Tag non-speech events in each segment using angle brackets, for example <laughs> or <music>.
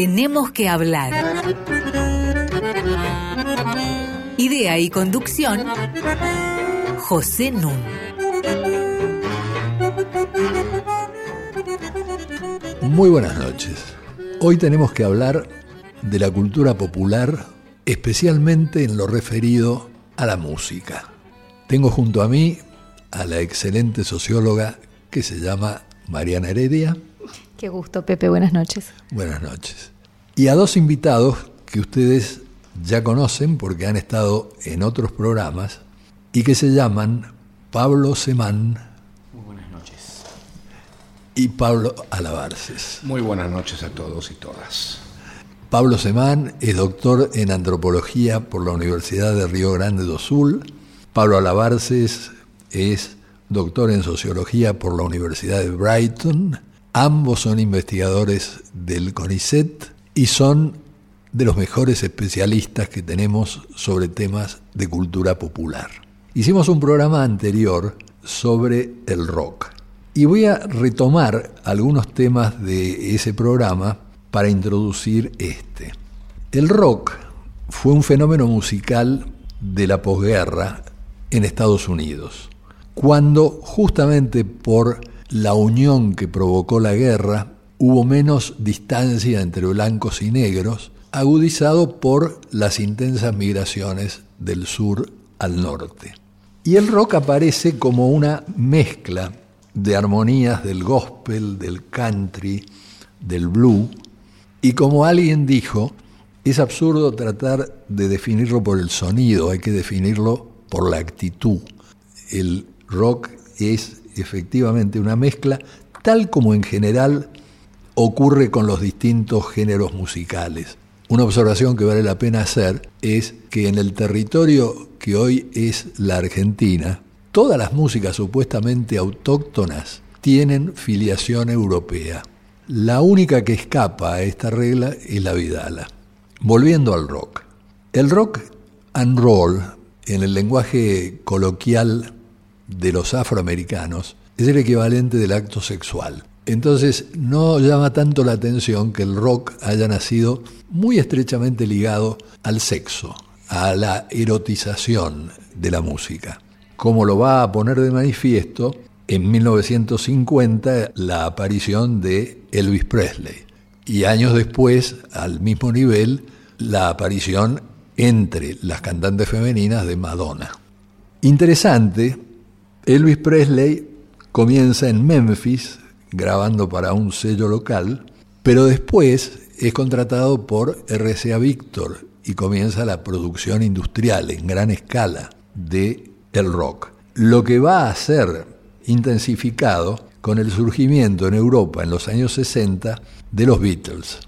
tenemos que hablar. Idea y conducción, José Nun. Muy buenas noches. Hoy tenemos que hablar de la cultura popular, especialmente en lo referido a la música. Tengo junto a mí a la excelente socióloga que se llama Mariana Heredia. Qué gusto, Pepe. Buenas noches. Buenas noches. Y a dos invitados que ustedes ya conocen porque han estado en otros programas y que se llaman Pablo Semán. Muy buenas noches. Y Pablo Alabarces. Muy buenas noches a todos y todas. Pablo Semán es doctor en antropología por la Universidad de Río Grande do Sul. Pablo Alabarces es doctor en sociología por la Universidad de Brighton. Ambos son investigadores del CONICET y son de los mejores especialistas que tenemos sobre temas de cultura popular. Hicimos un programa anterior sobre el rock y voy a retomar algunos temas de ese programa para introducir este. El rock fue un fenómeno musical de la posguerra en Estados Unidos, cuando justamente por la unión que provocó la guerra hubo menos distancia entre blancos y negros, agudizado por las intensas migraciones del sur al norte. Y el rock aparece como una mezcla de armonías del gospel, del country, del blue, y como alguien dijo, es absurdo tratar de definirlo por el sonido, hay que definirlo por la actitud. El rock es efectivamente una mezcla, tal como en general ocurre con los distintos géneros musicales. Una observación que vale la pena hacer es que en el territorio que hoy es la Argentina, todas las músicas supuestamente autóctonas tienen filiación europea. La única que escapa a esta regla es la vidala. Volviendo al rock. El rock and roll, en el lenguaje coloquial de los afroamericanos, es el equivalente del acto sexual. Entonces no llama tanto la atención que el rock haya nacido muy estrechamente ligado al sexo, a la erotización de la música. Como lo va a poner de manifiesto en 1950 la aparición de Elvis Presley y años después, al mismo nivel, la aparición entre las cantantes femeninas de Madonna. Interesante, Elvis Presley comienza en Memphis, grabando para un sello local, pero después es contratado por RCA Victor y comienza la producción industrial en gran escala de el rock. Lo que va a ser intensificado con el surgimiento en Europa en los años 60 de los Beatles.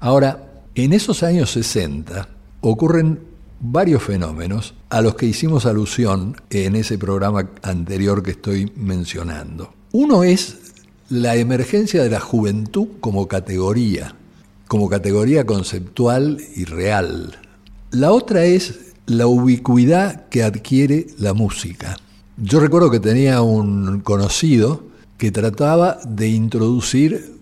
Ahora, en esos años 60 ocurren varios fenómenos a los que hicimos alusión en ese programa anterior que estoy mencionando. Uno es la emergencia de la juventud como categoría, como categoría conceptual y real. La otra es la ubicuidad que adquiere la música. Yo recuerdo que tenía un conocido que trataba de introducir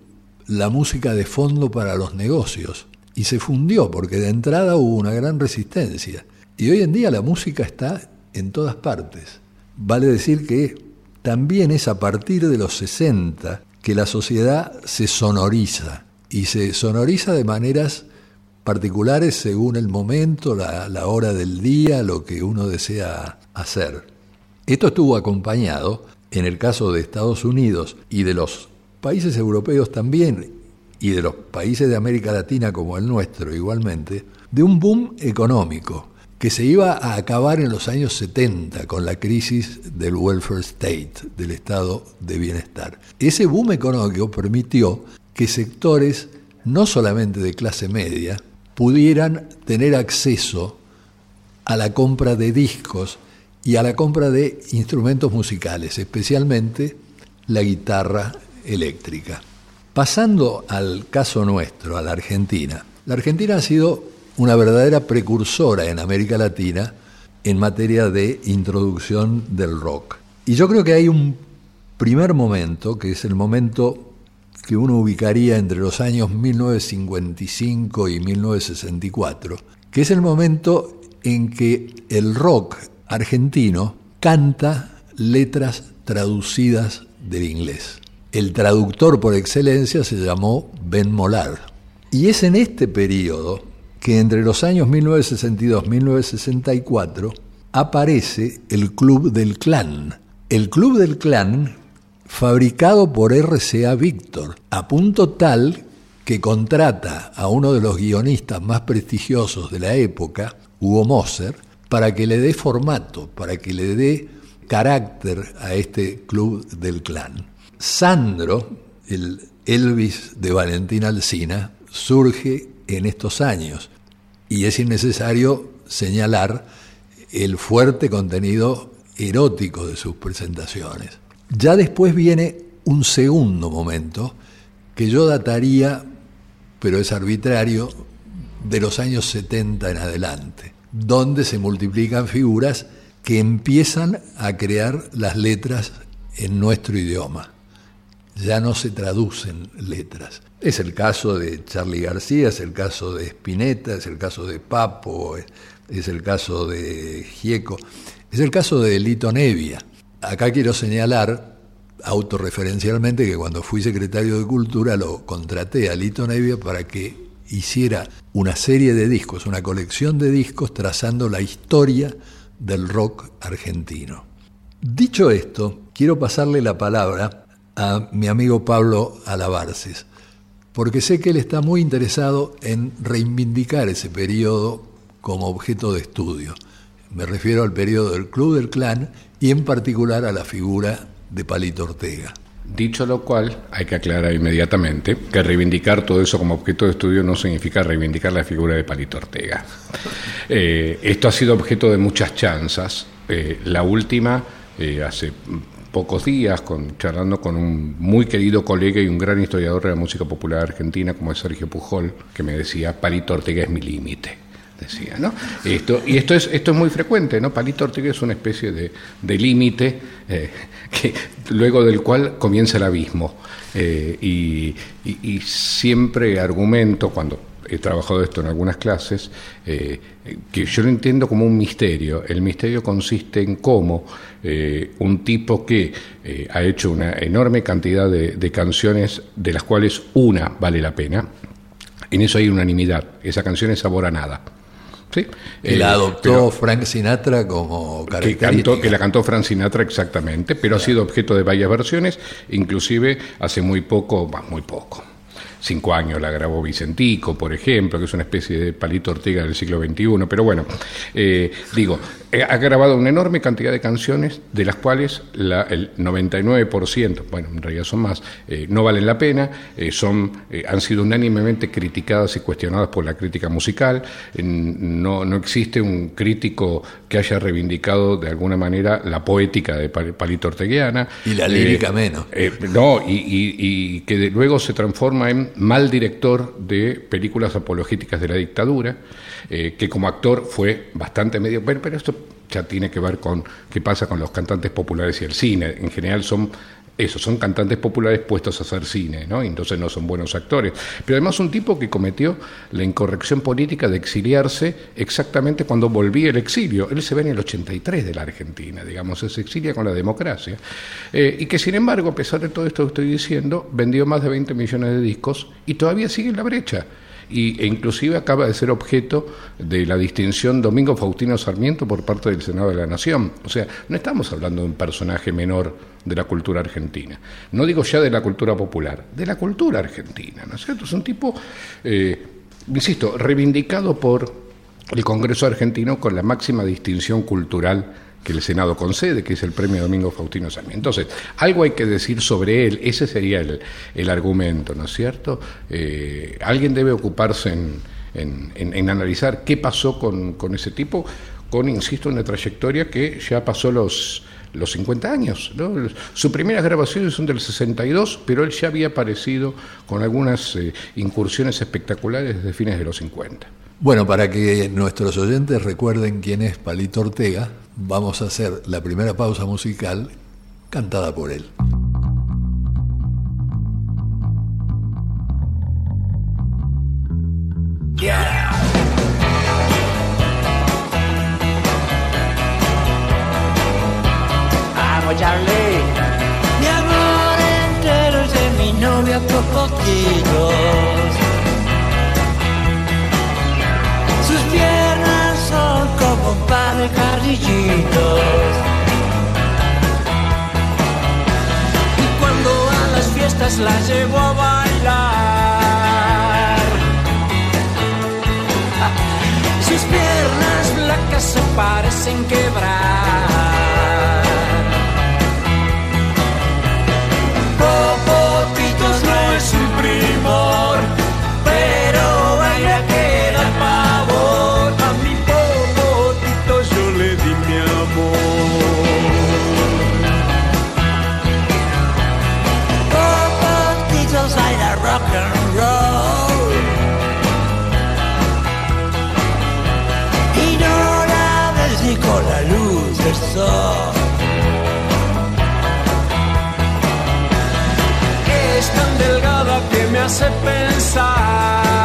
la música de fondo para los negocios y se fundió porque de entrada hubo una gran resistencia. Y hoy en día la música está en todas partes. Vale decir que también es a partir de los 60 que la sociedad se sonoriza y se sonoriza de maneras particulares según el momento, la, la, hora del día, lo que uno desea hacer. Esto estuvo acompañado, en el caso de Estados Unidos y de los países europeos también, y de los países de América Latina como el nuestro igualmente, de un boom económico que se iba a acabar en los años 70 con la crisis del welfare state, del estado de bienestar. Ese boom económico permitió que sectores no solamente de clase media pudieran tener acceso a la compra de discos y a la compra de instrumentos musicales, especialmente la guitarra eléctrica. Pasando al caso nuestro, a la Argentina. La Argentina ha sido una verdadera precursora en América Latina en materia de introducción del rock. Y yo creo que hay un primer momento, que es el momento que uno ubicaría entre los años 1955 y 1964, que es el momento en que el rock argentino canta letras traducidas del inglés. El traductor por excelencia se llamó Ben Molar. Y es en este periodo que entre los años 1962 y 1964 aparece el Club del Clan. El Club del Clan fabricado por RCA Víctor, a punto tal que contrata a uno de los guionistas más prestigiosos de la época, Hugo Moser, para que le dé formato, para que le dé carácter a este club del clan. Sandro, el Elvis de Valentín Alsina, surge en estos años y es innecesario señalar el fuerte contenido erótico de sus presentaciones. Ya después viene un segundo momento que yo dataría, pero es arbitrario, de los años 70 en adelante, donde se multiplican figuras que empiezan a crear las letras en nuestro idioma. Ya no se traducen letras. Es el caso de Charlie García, es el caso de Spinetta, es el caso de Papo, es el caso de Gieco, es el caso de Lito Nevia. Acá quiero señalar autorreferencialmente que cuando fui secretario de Cultura lo contraté a Lito Nevia para que hiciera una serie de discos, una colección de discos trazando la historia del rock argentino. Dicho esto, quiero pasarle la palabra a mi amigo Pablo Alabarces, porque sé que él está muy interesado en reivindicar ese periodo como objeto de estudio. Me refiero al periodo del Club del Clan y en particular a la figura de Palito Ortega. Dicho lo cual, hay que aclarar inmediatamente que reivindicar todo eso como objeto de estudio no significa reivindicar la figura de Palito Ortega. <laughs> Eh, esto ha sido objeto de muchas chanzas. Eh, la última, eh, hace pocos días, con, charlando con un muy querido colega y un gran historiador de la música popular argentina como es Sergio Pujol, que me decía, Palito Ortega es mi límite decía, ¿no? Esto, y esto es, esto es muy frecuente, ¿no? Palito Ortega es una especie de, de límite eh, <laughs> luego del cual comienza el abismo. Eh, y, siempre argumento, cuando he trabajado esto en algunas clases, eh, que yo lo entiendo como un misterio. El misterio consiste en cómo un tipo que ha hecho una enorme cantidad de, de canciones, de las cuales una vale la pena, en eso hay unanimidad. Esa canción es Sabor a Nada. ¿sí? La eh, adoptó Frank Sinatra como característica. Que, la cantó Frank Sinatra exactamente, pero ha sido objeto de varias versiones, inclusive hace muy poco, muy poco, cinco años la grabó Vicentico, por ejemplo, que es una especie de palito Ortega del siglo XXI, pero bueno, eh, digo, eh, ha grabado una enorme cantidad de canciones, de las cuales el 99%, bueno, en realidad son más, eh, no valen la pena, son, han sido unánimemente criticadas y cuestionadas por la crítica musical, no, no existe un crítico que haya reivindicado de alguna manera la poética de Palito Orteguiana. Y la lírica menos. no, y, y que luego se transforma en mal director de películas apologéticas de la dictadura, eh, que como actor fue bastante medio... Pero, pero esto ya tiene que ver con qué pasa con los cantantes populares y el cine. En general son eso, son cantantes populares puestos a hacer cine, ¿no? entonces no son buenos actores. Pero además un tipo que cometió la incorrección política de exiliarse exactamente cuando volvía el exilio. Él se ve en el 83 de la Argentina, digamos, se exilia con la democracia. Eh, y que sin embargo, a pesar de todo esto que estoy diciendo, vendió más de 20 millones de discos y todavía sigue en la brecha y, e inclusive acaba de ser objeto de la distinción Domingo Faustino Sarmiento por parte del Senado de la Nación. O sea, no estamos hablando de un personaje menor de la cultura argentina. No digo ya de la cultura popular, de la cultura argentina, ¿no es cierto? Es un tipo, eh, insisto, reivindicado por el Congreso argentino con la máxima distinción cultural que el Senado concede, que es el premio Domingo Faustino Sarmiento. Entonces, algo hay que decir sobre él, ese sería el, argumento, ¿no es cierto? Eh, alguien debe ocuparse en, analizar qué pasó con, ese tipo, con, insisto, una trayectoria que ya pasó los, los 50 años. ¿no? Sus primeras grabaciones son del 62, pero él ya había aparecido con algunas eh, incursiones espectaculares desde fines de los 50. Bueno, para que nuestros oyentes recuerden quién es Palito Ortega, vamos a hacer la primera pausa musical cantada por él. Charlie. Mi amor entero es de mi novia por poquitos. Sus piernas son como un par de carrillitos. Y cuando a las fiestas la llevo a bailar. Sus piernas blancas se parecen quebrar. Pensar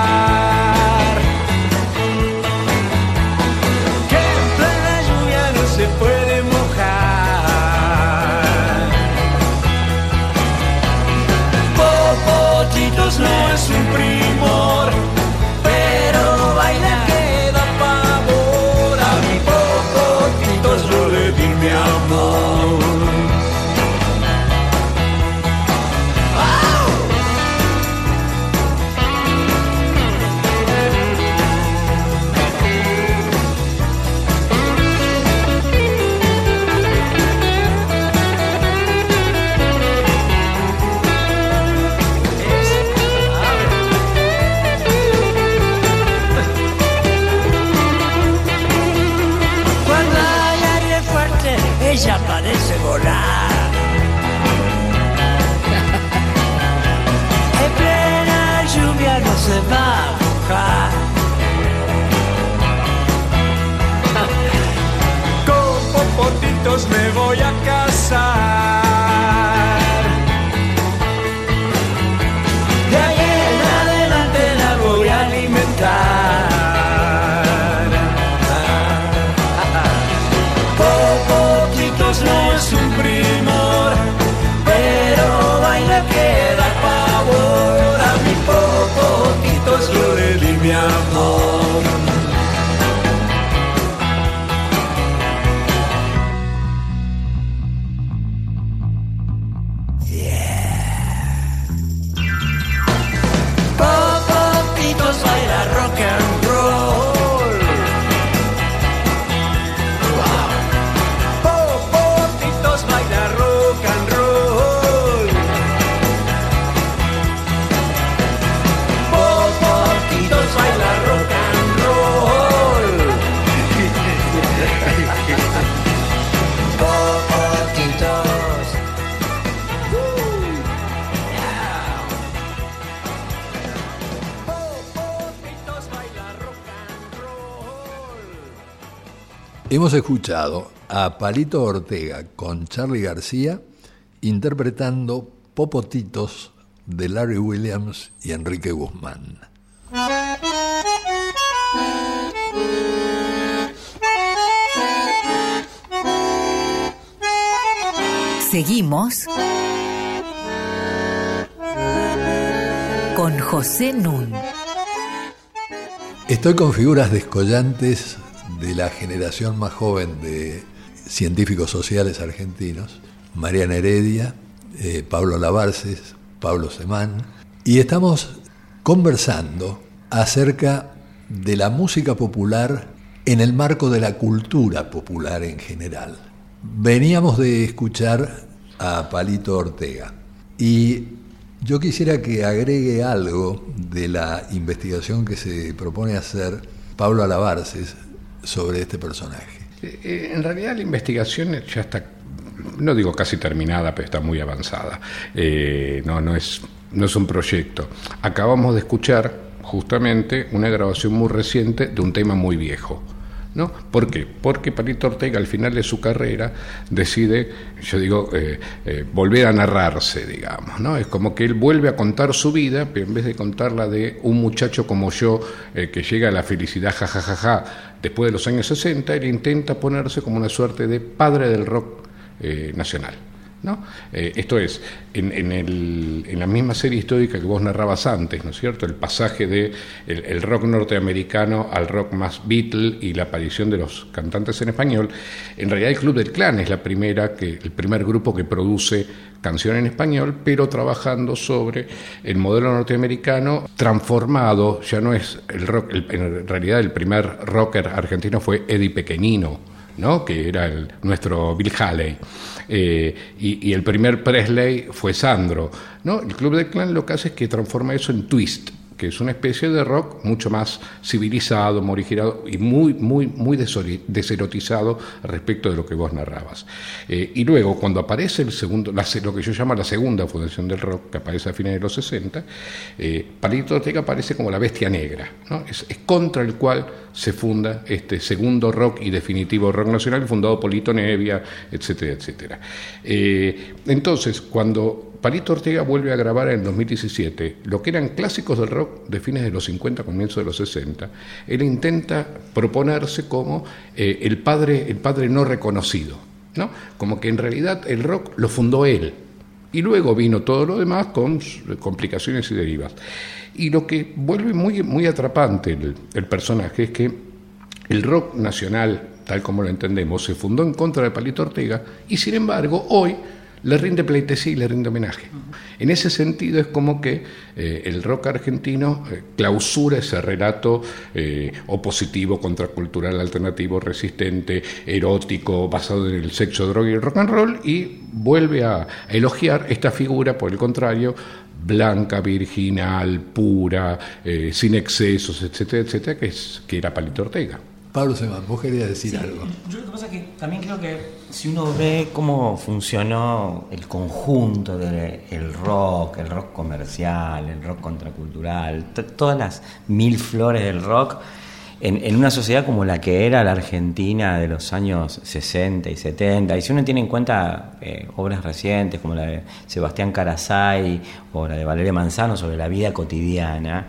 Hemos escuchado a Palito Ortega con Charlie García interpretando Popotitos de Larry Williams y Enrique Guzmán. Seguimos con José Nun. Estoy con figuras descollantes de la generación más joven de científicos sociales argentinos, Mariana Heredia, eh, Pablo Lavarces, Pablo Semán, y estamos conversando acerca de la música popular en el marco de la cultura popular en general. Veníamos de escuchar a Palito Ortega y yo quisiera que agregue algo de la investigación que se propone hacer Pablo Alabarces sobre este personaje. Eh, En realidad la investigación ya está, no digo casi terminada, pero está muy avanzada. Eh, no, no, es, no es un proyecto. Acabamos de escuchar justamente una grabación muy reciente de un tema muy viejo. ¿No? ¿Por qué? Porque Palito Ortega al final de su carrera decide, yo digo, eh, eh, volver a narrarse, digamos, ¿no? Es como que él vuelve a contar su vida, pero en vez de contarla de un muchacho como yo eh, que llega a la felicidad, jajajaja, después de los años 60, él intenta ponerse como una suerte de padre del rock eh, nacional. ¿No? Eh, esto es, en, el- la misma serie histórica que vos narrabas antes, ¿no es cierto? El pasaje de el rock norteamericano al rock más Beatle y la aparición de los cantantes en español. En realidad, el Club del Clan es la primera que, el primer grupo que produce canción en español, pero trabajando sobre el modelo norteamericano transformado. Ya no es el rock, el- en realidad, el primer rocker argentino fue Eddie Pequeñino. ¿no? que era el- nuestro Bill Haley, Eh, y, y el primer Presley fue Sandro. ¿no? El Club del Clan lo que hace es que transforma eso en twist, que es una especie de rock mucho más civilizado, morigirado y muy, muy, muy deserotizado respecto de lo que vos narrabas. Eh, y luego, cuando aparece el segundo, la lo que yo llamo la segunda fundación del rock, que aparece a fines de los 60, eh, Palito Ortega aparece como la bestia negra, ¿no? es, es contra el cual se funda este segundo rock y definitivo rock nacional, fundado por Lito Nevia, etcétera, etcétera. Eh, entonces, cuando Palito Ortega vuelve a grabar en el 2017 lo que eran clásicos del rock de fines de los 50, comienzos de los 60, él intenta proponerse como eh, el, padre, el padre no reconocido, ¿no? como que en realidad el rock lo fundó él, y luego vino todo lo demás con complicaciones y derivas. Y lo que vuelve muy, muy atrapante el, el personaje es que el rock nacional, tal como lo entendemos, se fundó en contra de Palito Ortega y sin embargo hoy le rinde pleitesía le rinde homenaje. En ese sentido es como que eh, el rock argentino eh, clausura ese relato eh, opositivo, contracultural, alternativo, resistente, erótico, basado en el sexo, droga y el rock and roll y vuelve a, a elogiar esta figura, por el contrario, blanca, virginal, pura, eh, sin excesos, etcétera, etcétera, que, es, que era Palito Ortega. Pablo Semán, vos querías decir algo. Yo lo que pasa es que también creo que si uno ve cómo funcionó el conjunto del rock, el rock comercial, el rock contracultural, todas las mil flores del rock, en, en una sociedad como la que era la Argentina de los años 60 y 70, y si uno tiene en cuenta eh, obras recientes como la de Sebastián Carasay o la de Valeria Manzano sobre la vida cotidiana,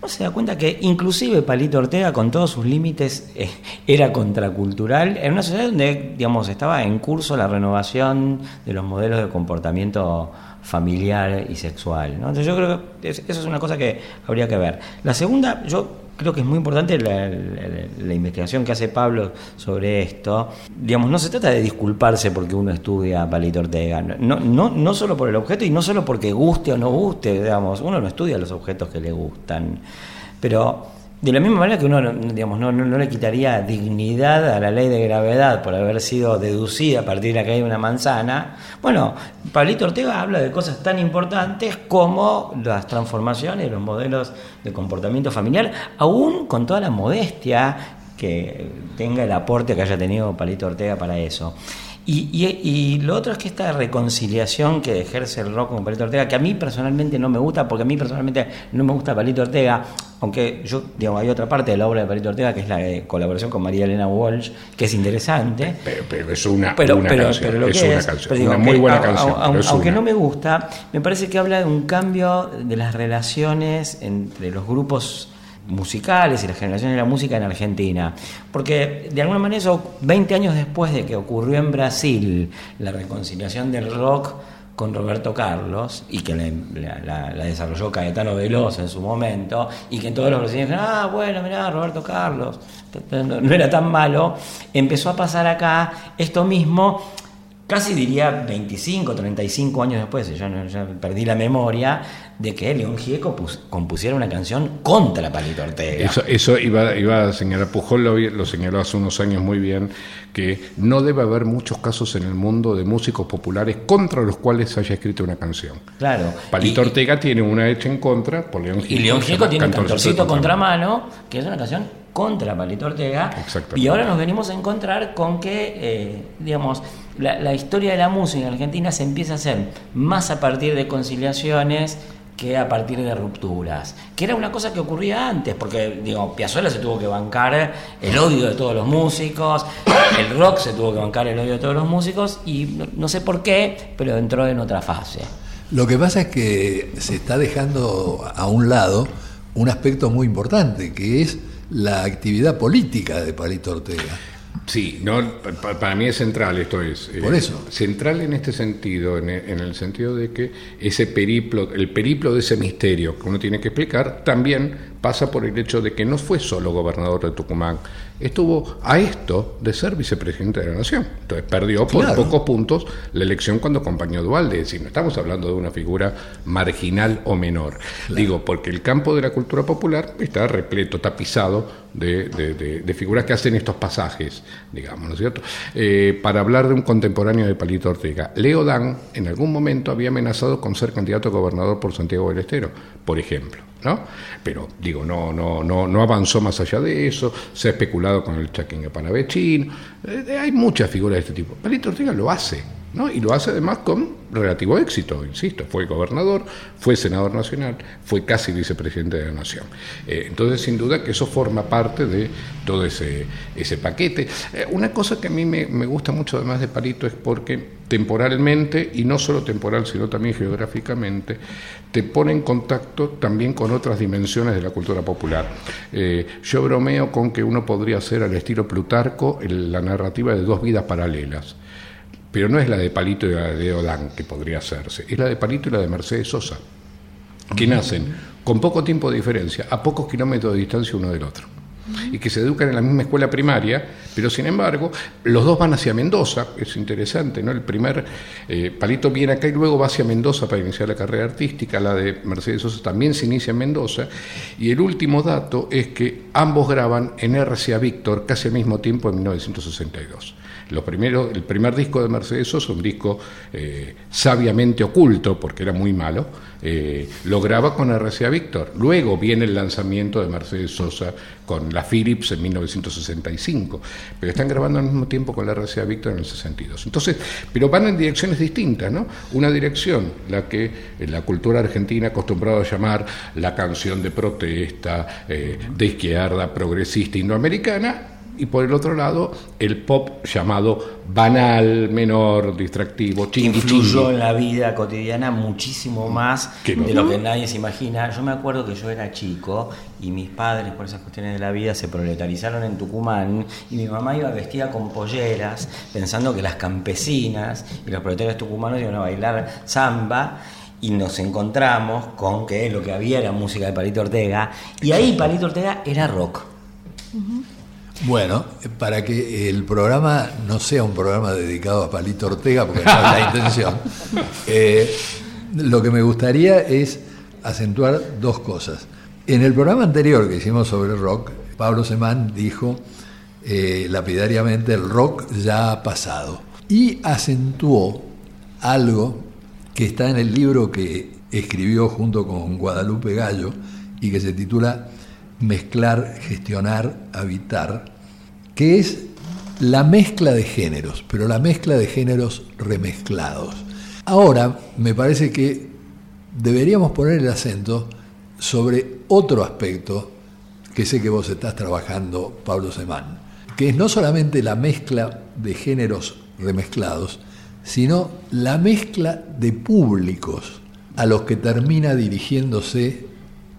uno se da cuenta que inclusive Palito Ortega, con todos sus límites, eh, era contracultural en una sociedad donde, digamos, estaba en curso la renovación de los modelos de comportamiento familiar y sexual. ¿no? Entonces yo creo que es- eso es una cosa que habría que ver. La segunda, yo creo que es muy importante la, investigación que hace Pablo sobre esto. Digamos, no se trata de disculparse porque uno estudia a Palito Ortega, no, no, no solo por el objeto y no solo porque guste o no guste, digamos, uno no estudia los objetos que le gustan, pero de la misma manera que uno no- digamos, no, le quitaría dignidad a la ley de gravedad por haber sido deducida a partir de la caída de una manzana, bueno, Pablito Ortega habla de cosas tan importantes como las transformaciones, los modelos de comportamiento familiar, aún con toda la modestia que tenga el aporte que haya tenido Palito Ortega para eso. Y, y- y lo otro es que esta reconciliación que ejerce el rock con Palito Ortega, que a mí personalmente no me gusta, porque a mí personalmente no me gusta Palito Ortega, aunque yo, digamos, hay otra parte de la obra de Palito Ortega que es la de colaboración con María Elena Walsh, que es interesante. Pero, pero es una, Pero, una pero- canción, pero lo es que una es, canción, digo una muy buena a- canción. a- pero es aunque una. no me gusta, me parece que habla de un cambio de las relaciones entre los grupos musicales y las generaciones de la música en Argentina. Porque de alguna manera eso, 20 años después de que ocurrió en Brasil la reconciliación del rock con Roberto Carlos y que la, la- la- desarrolló Caetano Veloz en su momento y que todos los brasileños dijeron, ah, bueno, mirá, Roberto Carlos, no era tan malo, empezó a pasar acá esto mismo casi diría 25, 35 años después, ya, perdí la memoria, de que León Gieco pus- compusiera una canción contra Palito Ortega. Eso, eso iba, iba a señalar, Pujol lo, lo señaló hace unos años muy bien, que no debe haber muchos casos en el mundo de músicos populares contra los cuales se haya escrito una canción. Claro. Palito Y- Ortega tiene una hecha en contra por León Y Gieco. León que se Gieco tiene un Cantorcito contramano, que es una canción contra Palito Ortega. Y ahora nos venimos a encontrar con que, eh, digamos, la, la historia de la música en Argentina se empieza a hacer más a partir de conciliaciones que a partir de rupturas, que era una cosa que ocurría antes, porque digo, Piazzolla se tuvo que bancar el odio de todos los músicos, el rock se tuvo que bancar el odio de todos los músicos, y no, no sé por qué, pero entró en otra fase. Lo que pasa es que se está dejando a un lado un aspecto muy importante, que es la actividad política de Palito Ortega. Sí, no, pa- para mí es central esto es. eh, Por eso. Central en este sentido, en el, en el sentido de que ese periplo, el periplo de ese misterio que uno tiene que explicar, también pasa por el hecho de que no fue solo gobernador de Tucumán, estuvo a esto de ser vicepresidente de la Nación. Entonces perdió por Claro. pocos puntos la elección cuando acompañó a Dualde. Es decir, no estamos hablando de una figura marginal o menor. Digo, porque el campo de la cultura popular está repleto, tapizado de, de- figuras que hacen estos pasajes, digamos, ¿no es cierto? Eh, para hablar de un contemporáneo de Palito Ortega, Leo Dan en algún momento había amenazado con ser candidato a gobernador por Santiago del Estero, por ejemplo. ¿No? Pero digo, no, no, no, no avanzó más allá de eso, se ha especulado con el chaquín de Panavechín, eh, hay muchas figuras de este tipo. Palito Ortega lo hace, ¿no? Y lo hace además con relativo éxito, insisto, fue gobernador, fue senador nacional, fue casi vicepresidente de la nación. Eh, entonces, sin duda que eso forma parte de todo ese, ese paquete. Eh, una cosa que a mí me, me gusta mucho además de Palito es porque temporalmente, y no solo temporal, sino también geográficamente, te pone en contacto también con otras dimensiones de la cultura popular. Eh, yo bromeo con que uno podría hacer al estilo Plutarco la narrativa de dos vidas paralelas. Pero no es la de Palito y la de Odán que podría hacerse, es la de Palito y la de Mercedes Sosa, que nacen con poco tiempo de diferencia, a pocos kilómetros de distancia uno del otro, y que se educan en la misma escuela primaria, pero sin embargo, los dos van hacia Mendoza, es interesante, ¿no? El primer, eh, Palito viene acá y luego va hacia Mendoza para iniciar la carrera artística, la de Mercedes Sosa también se inicia en Mendoza, y el último dato es que ambos graban en RCA Víctor casi al mismo tiempo en 1962. Lo primero, el primer disco de Mercedes Sosa, un disco eh, sabiamente oculto, porque era muy malo, eh, lo graba con RCA Víctor. Luego viene el lanzamiento de Mercedes Sosa con la Philips en 1965, pero están grabando al mismo tiempo con la RCA Víctor en el 62. Entonces, pero van en direcciones distintas, ¿no? Una dirección, la que en la cultura argentina acostumbrado a llamar la canción de protesta, eh, de izquierda, progresista, indoamericana, y por el otro lado el pop llamado banal, menor, distractivo, chingui influyó chingui. en la vida cotidiana muchísimo más de no. lo que nadie se imagina. Yo me acuerdo que yo era chico y mis padres, por esas cuestiones de la vida, se proletarizaron en Tucumán y mi mamá iba vestida con polleras, pensando que las campesinas y los proletarios tucumanos iban a bailar samba. Y nos encontramos con que lo que había era música de Palito Ortega. Y ahí Palito Ortega era rock. Bueno, para que el programa no sea un programa dedicado a Palito Ortega, porque no es la <laughs> intención, eh, lo que me gustaría es acentuar dos cosas. En el programa anterior que hicimos sobre rock, Pablo Semán dijo eh, lapidariamente el rock ya ha pasado y acentuó algo que está en el libro que escribió junto con Guadalupe Gallo y que se titula Mezclar, gestionar, habitar, que es la mezcla de géneros, pero la mezcla de géneros remezclados. Ahora, me parece que deberíamos poner el acento sobre otro aspecto que sé que vos estás trabajando, Pablo Semán, que es no solamente la mezcla de géneros remezclados, sino la mezcla de públicos a los que termina dirigiéndose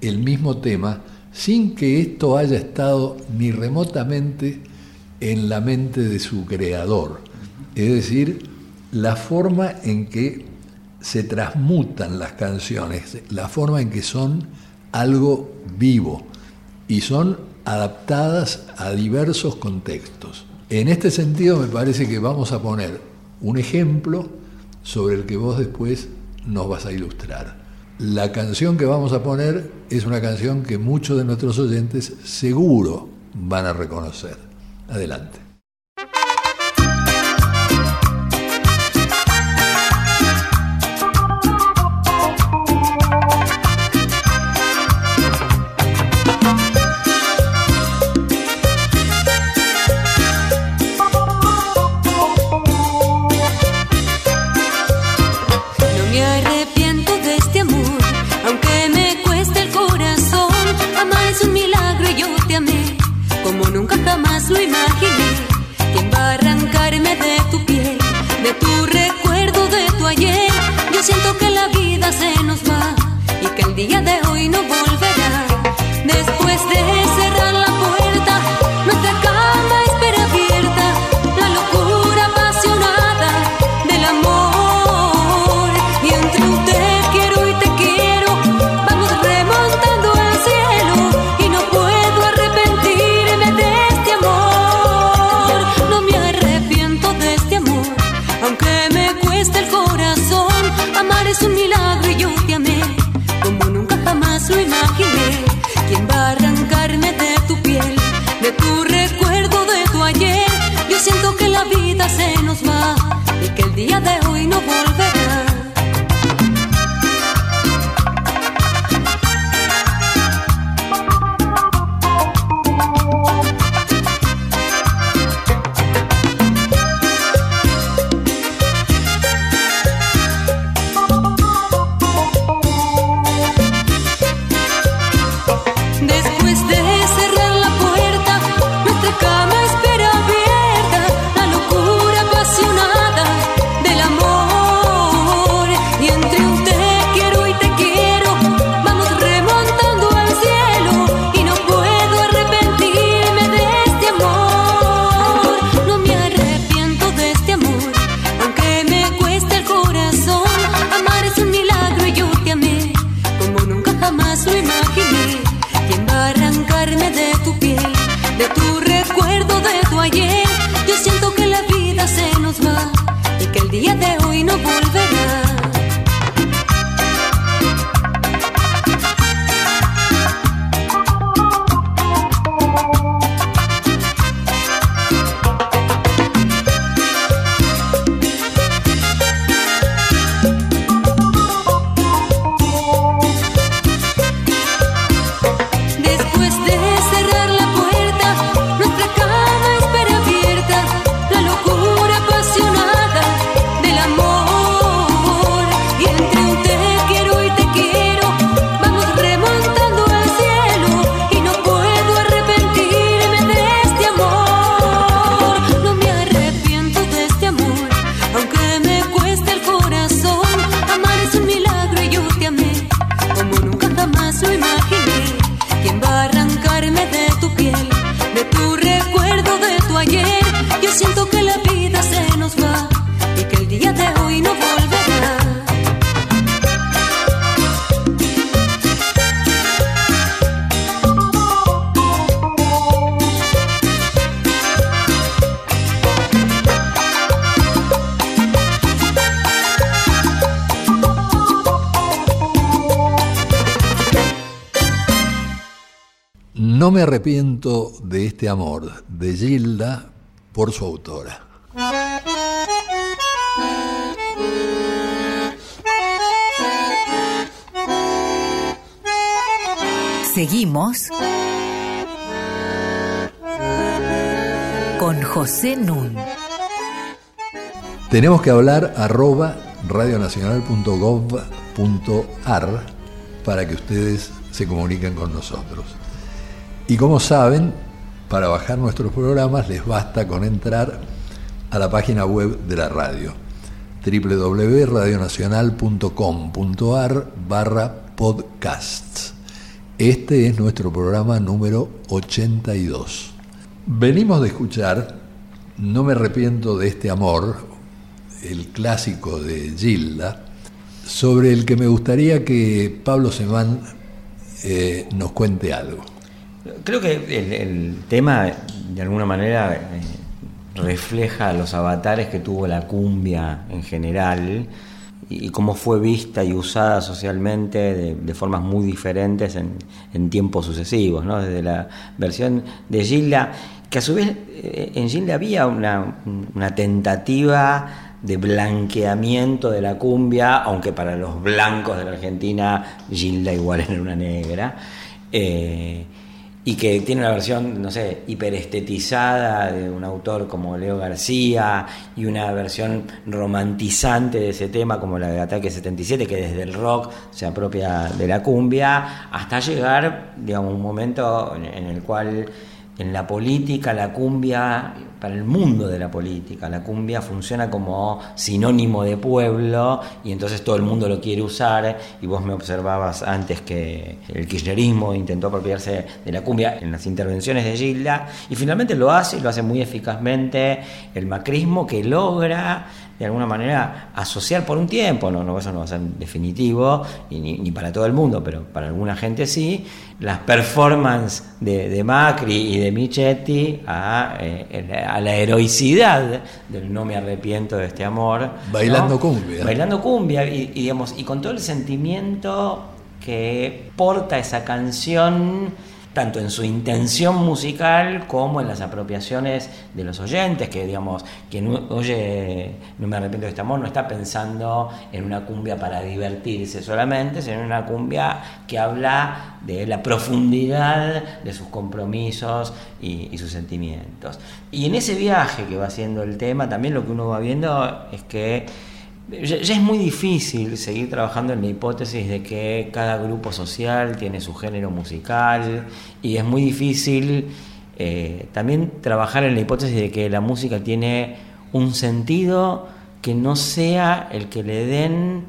el mismo tema sin que esto haya estado ni remotamente en la mente de su creador. Es decir, la forma en que se transmutan las canciones, la forma en que son algo vivo y son adaptadas a diversos contextos. En este sentido me parece que vamos a poner un ejemplo sobre el que vos después nos vas a ilustrar. La canción que vamos a poner es una canción que muchos de nuestros oyentes seguro van a reconocer. Adelante. Jamás lo imaginé. ¿Quién va a arrancarme de tu piel, de tu recuerdo, de tu ayer? Yo siento que la vida se nos va y que el día de hoy no volverá. Después de de este amor de Gilda por su autora. Seguimos con José Nun. Tenemos que hablar arroba radionacional.gov.ar para que ustedes se comuniquen con nosotros. Y como saben, para bajar nuestros programas les basta con entrar a la página web de la radio www.radionacional.com.ar barra podcasts. Este es nuestro programa número 82. Venimos de escuchar No me arrepiento de este amor, el clásico de Gilda, sobre el que me gustaría que Pablo Semán eh, nos cuente algo. Creo que el, tema, de alguna manera, eh, refleja los avatares que tuvo la cumbia en general y, cómo fue vista y usada socialmente de, formas muy diferentes en, en tiempos sucesivos, ¿no? Desde la versión de Gilda, que a su vez eh, en Gilda había una, una tentativa de blanqueamiento de la cumbia, aunque para los blancos de la Argentina Gilda igual era una negra. Eh, y que tiene una versión, no sé, hiperestetizada de un autor como Leo García y una versión romantizante de ese tema como la de Ataque 77, que desde el rock se apropia de la cumbia, hasta llegar, digamos, un momento en, el cual en la política la cumbia, para el mundo de la política, la cumbia funciona como sinónimo de pueblo y entonces todo el mundo lo quiere usar y vos me observabas antes que el kirchnerismo intentó apropiarse de la cumbia en las intervenciones de Gilda y finalmente lo hace y lo hace muy eficazmente el macrismo que logra de alguna manera asociar por un tiempo, no, no eso no va a ser definitivo y ni, ni para todo el mundo, pero para alguna gente sí, las performances de, de Macri y de Michetti a, eh, a, la heroicidad del no me arrepiento de este amor. Bailando ¿no? cumbia. Bailando cumbia y, y, digamos, y con todo el sentimiento que porta esa canción tanto en su intención musical como en las apropiaciones de los oyentes, que digamos, quien oye No me arrepiento de este amor no está pensando en una cumbia para divertirse solamente, sino en una cumbia que habla de la profundidad de sus compromisos y, y sus sentimientos. Y en ese viaje que va haciendo el tema, también lo que uno va viendo es que ya, es muy difícil seguir trabajando en la hipótesis de que cada grupo social tiene su género musical y es muy difícil eh, también trabajar en la hipótesis de que la música tiene un sentido que no sea el que le den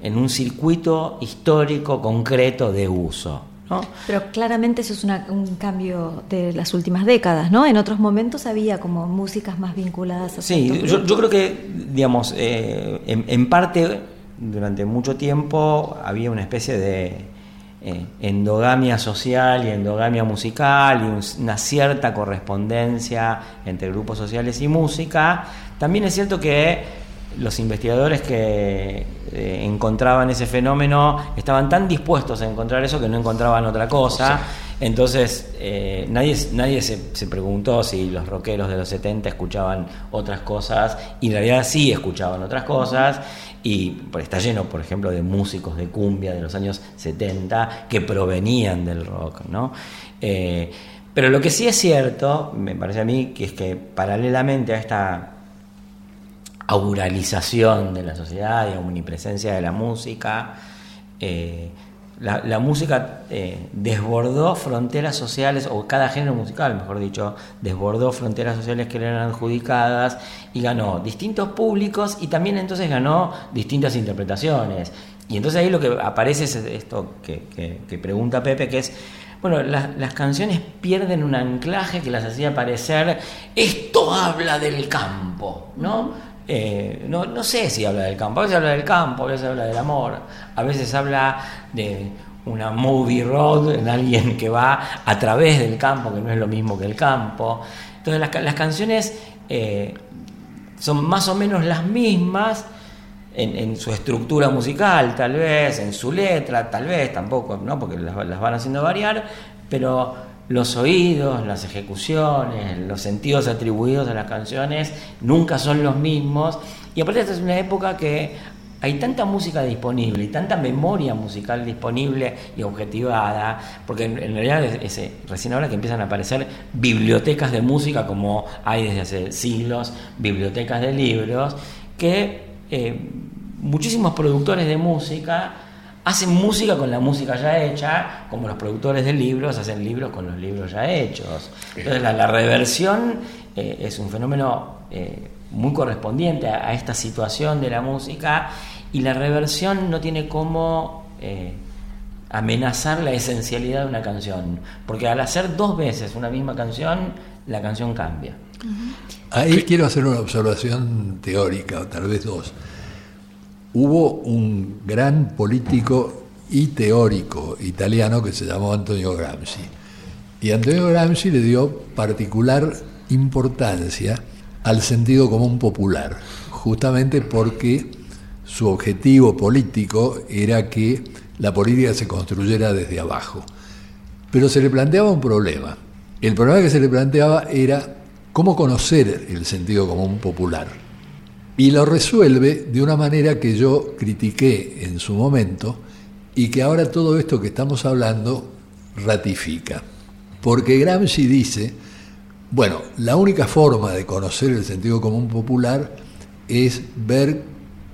en un circuito histórico concreto de uso. ¿No? Pero claramente eso es una, un cambio de las últimas décadas, ¿no? En otros momentos había como músicas más vinculadas a Sí, yo, yo, creo que, digamos, eh, en, en, parte, durante mucho tiempo había una especie de eh, endogamia social y endogamia musical y un, una cierta correspondencia entre grupos sociales y música. También es cierto que los investigadores que eh, encontraban ese fenómeno estaban tan dispuestos a encontrar eso que no encontraban otra cosa. Entonces, eh, nadie, nadie se, se, preguntó si los rockeros de los 70 escuchaban otras cosas, y en realidad sí escuchaban otras cosas, y está lleno, por ejemplo, de músicos de cumbia de los años 70 que provenían del rock. ¿no? Eh, pero lo que sí es cierto, me parece a mí, que es que paralelamente a esta auralización de la sociedad y omnipresencia de la música. Eh, la, música eh, desbordó fronteras sociales, o cada género musical, mejor dicho, desbordó fronteras sociales que le eran adjudicadas y ganó distintos públicos y también entonces ganó distintas interpretaciones. Y entonces ahí lo que aparece es esto que, pregunta Pepe, que es, bueno, las canciones pierden un anclaje que las hacía parecer, esto habla del campo, ¿no? Eh, no, no sé si habla del campo, a veces habla del campo, a veces habla del amor, a veces habla de una movie road en alguien que va a través del campo, que no es lo mismo que el campo. Entonces las, las canciones eh, son más o menos las mismas en, en su estructura musical, tal vez, en su letra, tal vez, tampoco, ¿no? porque las, las van haciendo variar, pero los oídos, las ejecuciones, los sentidos atribuidos a las canciones nunca son los mismos. Y aparte esta es una época que hay tanta música disponible y tanta memoria musical disponible y objetivada, porque en, realidad es, es- recién ahora que empiezan a aparecer bibliotecas de música como hay desde hace siglos, bibliotecas de libros, que eh, muchísimos productores de música hacen música con la música ya hecha, como los productores de libros hacen libros con los libros ya hechos. Entonces la, la reversión eh, es un fenómeno eh, muy correspondiente a, a esta situación de la música y la reversión no tiene cómo eh, amenazar la esencialidad de una canción, porque al hacer dos veces una misma canción, la canción cambia. Ahí quiero hacer una observación teórica, o tal vez dos. Hubo un gran político y teórico italiano que se llamó Antonio Gramsci. Y Antonio Gramsci le dio particular importancia al sentido común popular, justamente porque su objetivo político era que la política se construyera desde abajo. Pero se le planteaba un problema. El problema que se le planteaba era cómo conocer el sentido común popular. Y lo resuelve de una manera que yo critiqué en su momento y que ahora todo esto que estamos hablando ratifica. Porque Gramsci dice, bueno, la única forma de conocer el sentido común popular es ver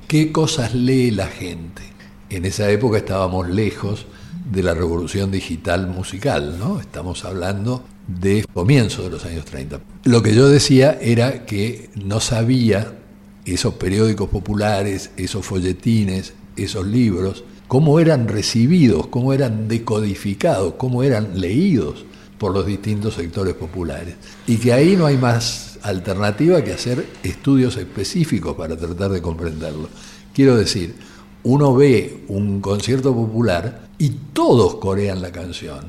qué cosas lee la gente. En esa época estábamos lejos de la revolución digital musical, ¿no? Estamos hablando de comienzo de los años 30. Lo que yo decía era que no sabía esos periódicos populares, esos folletines, esos libros, cómo eran recibidos, cómo eran decodificados, cómo eran leídos por los distintos sectores populares. Y que ahí no hay más alternativa que hacer estudios específicos para tratar de comprenderlo. Quiero decir, uno ve un concierto popular y todos corean la canción,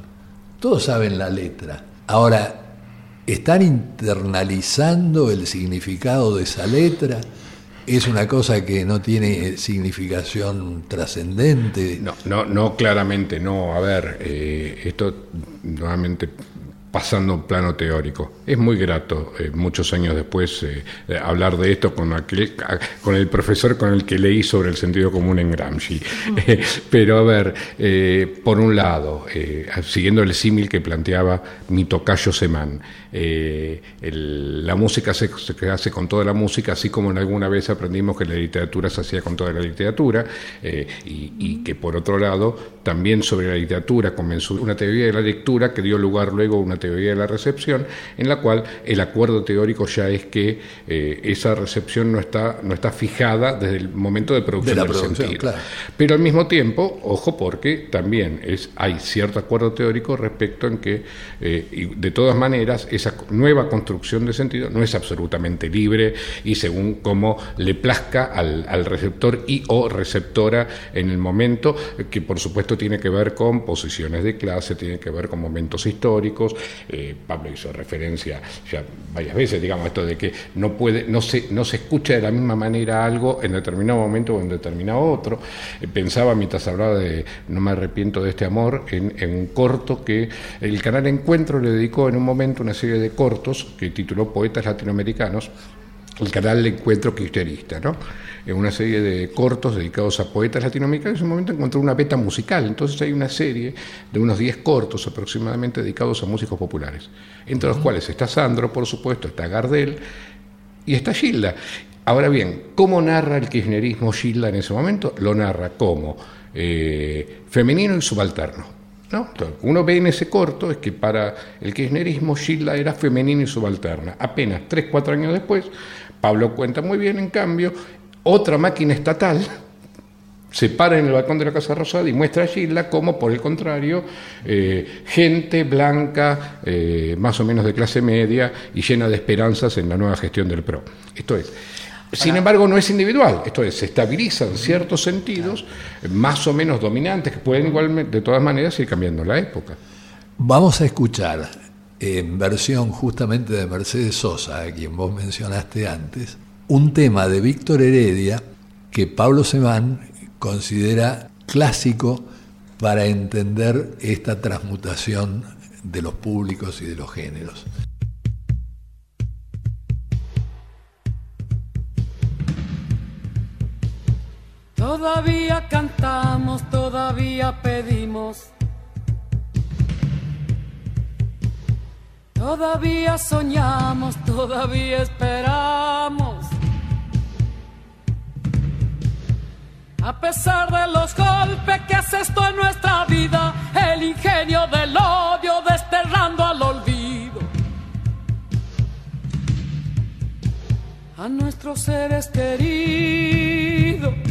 todos saben la letra. Ahora, ¿están internalizando el significado de esa letra? ¿Es una cosa que no tiene significación trascendente? No, no, no, claramente no. A ver, eh, esto nuevamente pasando a un plano teórico. Es muy grato, eh, muchos años después, eh, hablar de esto con, aquel, con el profesor con el que leí sobre el sentido común en Gramsci. Eh, <laughs> pero a ver, eh, por un lado, siguiendo el símil que planteaba mi tocayo Semán, el- la música se, se hace con toda la música, así como en alguna vez aprendimos que la literatura se hacía con toda la literatura, y, y que por otro lado, también sobre la literatura comenzó una teoría de la lectura que dio lugar luego a una teoría de la recepción, en la cual el acuerdo teórico ya es que eh, esa recepción no está, no está fijada desde el momento de producción De la del producción, sentido. claro. Pero al mismo tiempo, ojo porque también es, hay cierto acuerdo teórico respecto en que, eh, y de todas maneras, esa nueva construcción de sentido no es absolutamente libre y según cómo le plazca al, al receptor y o receptora en el momento, eh, que por supuesto tiene que ver con posiciones de clase, tiene que ver con momentos históricos. Eh, Pablo hizo referencia ya varias veces, digamos, esto de que no puede, no se, no se escucha de la misma manera algo en determinado momento o en determinado otro. Eh, pensaba mientras hablaba de No me arrepiento de este amor, en, en un corto que el canal Encuentro le dedicó en un momento una serie de cortos que tituló Poetas Latinoamericanos el canal de encuentro kirchnerista, ¿no? En una serie de cortos dedicados a poetas latinoamericanos, en un momento encontró una beta musical, entonces hay una serie de unos 10 cortos aproximadamente dedicados a músicos populares, entre los cuales está Sandro, por supuesto, está Gardel y está Gilda. Ahora bien, ¿cómo narra el kirchnerismo Gilda en ese momento? Lo narra como eh, femenino y subalterno. ¿No? Uno ve en ese corto es que para el kirchnerismo Gilda era femenina y subalterna. Apenas 3, 4 años después, Pablo cuenta muy bien, en cambio, otra máquina estatal se para en el balcón de la Casa Rosada y muestra a Gilda como, por el contrario, eh, gente blanca, eh, más o menos de clase media y llena de esperanzas en la nueva gestión del PRO. Esto es. Sin embargo, no es individual, esto es, se estabilizan ciertos sentidos más o menos dominantes que pueden igualmente, de todas maneras, ir cambiando la época. Vamos a escuchar en versión justamente de Mercedes Sosa, a quien vos mencionaste antes, un tema de Víctor Heredia que Pablo Semán considera clásico para entender esta transmutación de los públicos y de los géneros. Todavía cantamos, todavía pedimos. Todavía soñamos, todavía esperamos. A pesar de los golpes que hace esto en nuestra vida, el ingenio del odio desterrando al olvido. A nuestros seres queridos.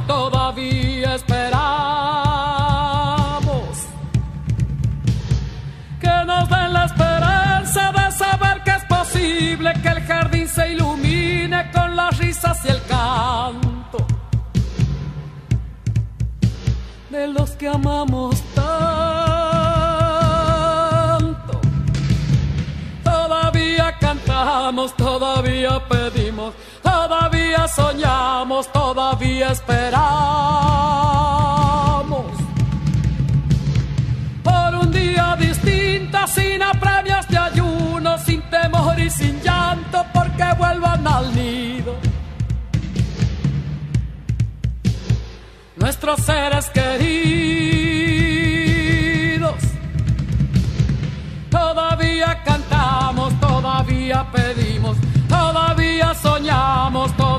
Todavía esperamos. Que nos den la esperanza de saber que es posible que el jardín se ilumine con las risas y el canto de los que amamos tanto. Todavía cantamos, todavía pedimos, todavía soñamos, todavía esperamos. Por un día distinto, sin apremios de ayuno, sin temor y sin llanto, porque vuelvan al nido. Nuestros seres queridos. Todavía cantamos, todavía pedimos, todavía soñamos,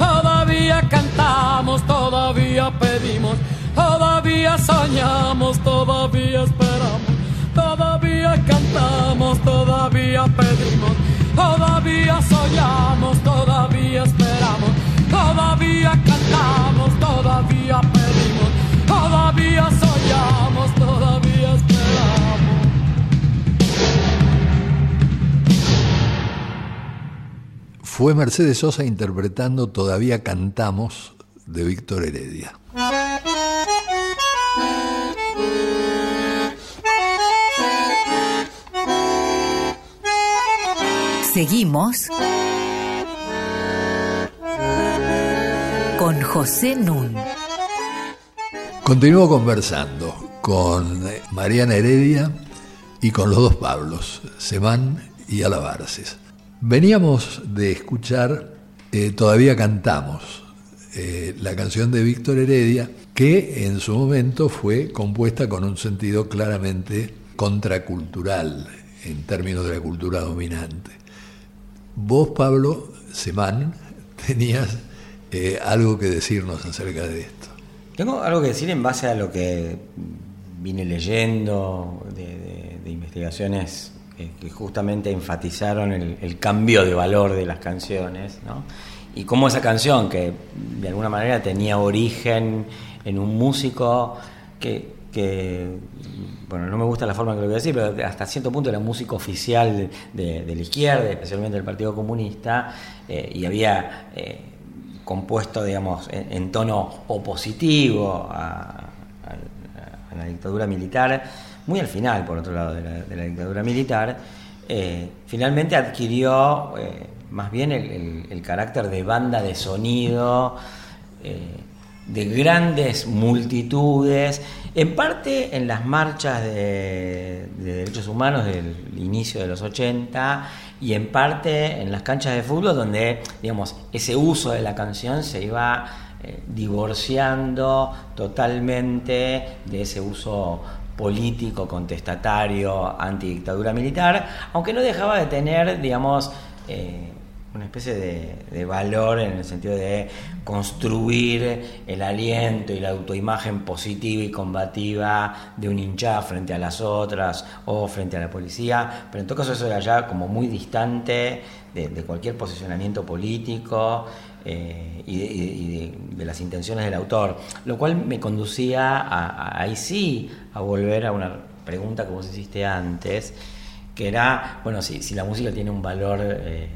todavía cantamos, todavía pedimos, todavía soñamos, todavía esperamos, todavía cantamos, todavía pedimos, todavía soñamos, todavía esperamos, todavía cantamos, todavía pedimos, Fue Mercedes Sosa interpretando Todavía Cantamos de Víctor Heredia. Seguimos con José Nun. Continúo conversando con eh, Mariana Heredia y con los dos Pablos, Semán y Alabarces. Veníamos de escuchar eh, Todavía Cantamos, eh, la canción de Víctor Heredia, que en su momento fue compuesta con un sentido claramente contracultural en términos de la cultura dominante. Vos, Pablo Semán, <laughs> tenías eh, algo que decirnos acerca de esto. Tengo algo que decir en base a lo que vine leyendo de, investigaciones que, justamente enfatizaron el, cambio de valor de las canciones, ¿no? Y cómo esa canción, que de alguna manera tenía origen en un músico que bueno, no me gusta la forma que lo voy a decir, pero hasta cierto punto era música oficial de, de la izquierda, especialmente del Partido Comunista, eh, y había eh, compuesto, digamos, en, en tono opositivo a la dictadura militar, muy al final, por otro lado, de la, dictadura militar, eh, finalmente adquirió eh, más bien el, carácter de banda de sonido, eh, de grandes multitudes, en parte en las marchas de, de derechos humanos del inicio de los 80 y en parte en las canchas de fútbol donde, digamos, ese uso de la canción se iba divorciando totalmente de ese uso político, contestatario, antidictadura militar, aunque no dejaba de tener, digamos, eh, una especie de, de valor en el sentido de construir el aliento y la autoimagen positiva y combativa de un hincha frente a las otras o frente a la policía, pero en todo caso eso era ya como muy distante de, de cualquier posicionamiento político eh, y, de, y de- las intenciones del autor, lo cual me conducía a, ahí sí a volver a una pregunta que vos hiciste antes, que era, bueno, si, si la música tiene un valor eh,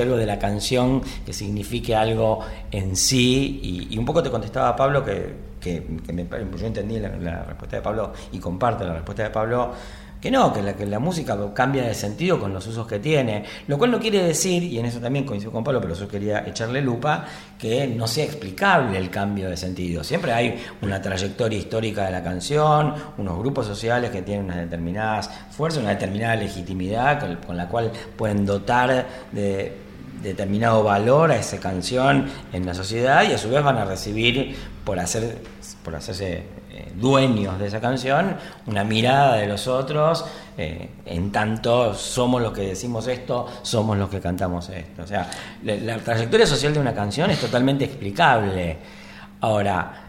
algo de la canción que signifique algo en sí, y, un poco te contestaba Pablo que, que, que yo entendí la, la respuesta de Pablo y comparto la respuesta de Pablo, que no, que la, que la música cambia de sentido con los usos que tiene, lo cual no quiere decir, y en eso también coincido con Pablo, pero yo quería echarle lupa, que no sea explicable el cambio de sentido. Siempre hay una trayectoria histórica de la canción, unos grupos sociales que tienen unas determinadas fuerzas, una determinada legitimidad con, con la cual pueden dotar de determinado valor a esa canción en la sociedad y a su vez van a recibir por hacer por hacerse eh, dueños de esa canción una mirada de los otros eh, en tanto somos los que decimos esto somos los que cantamos esto. O sea la, la trayectoria social de una canción es totalmente explicable. Ahora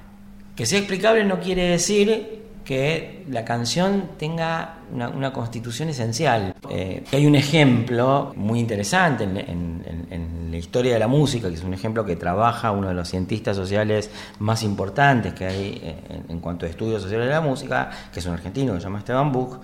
que sea explicable no quiere decir que la canción tenga una, constitución esencial. Eh, hay un ejemplo muy interesante en, la historia de la música, que es un ejemplo que trabaja uno de los cientistas sociales más importantes que hay en, en cuanto a estudios sociales de la música, que es un argentino que se llama Esteban Buch,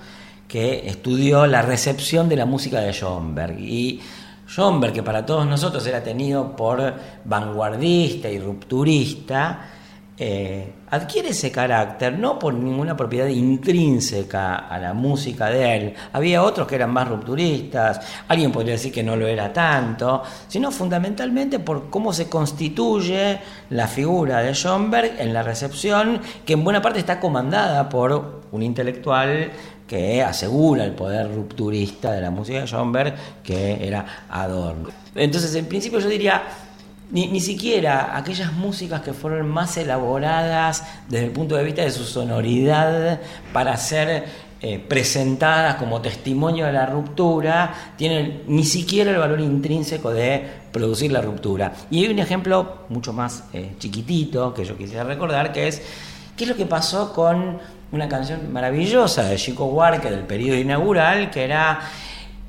que estudió la recepción de la música de Schoenberg. Y Schoenberg, que para todos nosotros era tenido por vanguardista y rupturista, eh, adquiere ese carácter no por ninguna propiedad intrínseca a la música de él. Había otros que eran más rupturistas, alguien podría decir que no lo era tanto, sino fundamentalmente por cómo se constituye la figura de Schoenberg en la recepción, que en buena parte está comandada por un intelectual que asegura el poder rupturista de la música de Schoenberg, que era Adorno. Entonces, en principio yo diría, ni, ni siquiera aquellas músicas que fueron más elaboradas desde el punto de vista de su sonoridad para ser eh, presentadas como testimonio de la ruptura, tienen ni siquiera el valor intrínseco de producir la ruptura. Y hay un ejemplo mucho más eh, chiquitito que yo quisiera recordar, que es qué es lo que pasó con una canción maravillosa de Chico Huarque del periodo inaugural, que era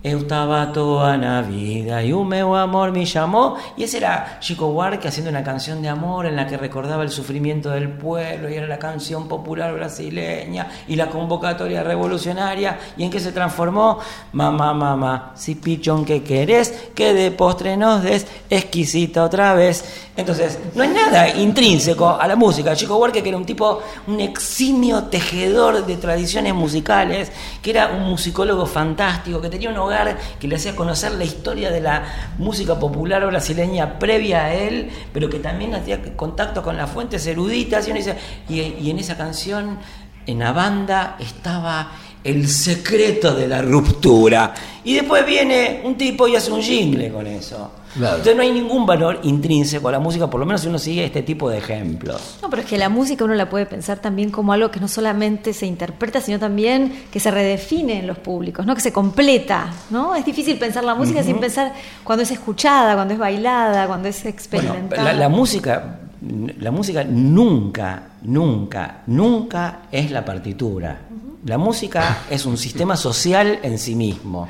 Eu estaba toda la vida y un meu amor me llamó. Y ese era Chico Huarque haciendo una canción de amor en la que recordaba el sufrimiento del pueblo y era la canción popular brasileña y la convocatoria revolucionaria. ¿Y en qué se transformó? Mamá, mamá, si pichón que querés, que de postre nos des, exquisita otra vez. Entonces, no hay nada intrínseco a la música. Chico Huarque, que era un tipo, un eximio tejedor de tradiciones musicales, que era un musicólogo fantástico, que tenía un hogar que le hacía conocer la historia de la música popular brasileña previa a él, pero que también hacía contacto con las fuentes eruditas. Y, en esa canción, en la banda, estaba el secreto de la ruptura. Y después viene un tipo y hace un jingle con eso. Claro. Entonces no hay ningún valor intrínseco a la música, por lo menos si uno sigue este tipo de ejemplos. No, pero es que la música uno la puede pensar también como algo que no solamente se interpreta, sino también que se redefine en los públicos, ¿no? Que se completa, ¿no? Es difícil pensar la música sin pensar cuando es escuchada, cuando es bailada, cuando es Bueno, experimentada. la, la música, la música nunca, nunca, nunca es la partitura. La música es un sistema social en sí mismo.